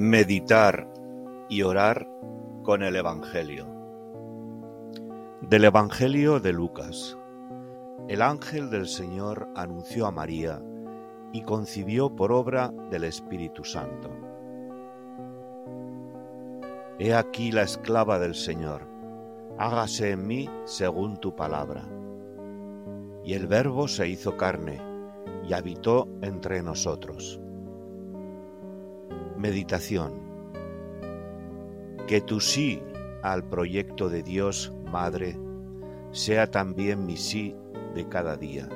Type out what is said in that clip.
Meditar y orar con el Evangelio. Del Evangelio de Lucas. El ángel del Señor anunció a María y concibió por obra del Espíritu Santo. He aquí la esclava del Señor, hágase en mí según tu palabra. Y el Verbo se hizo carne y habitó entre nosotros Meditación Que tu sí al proyecto de Dios Madre sea también mi sí de cada día.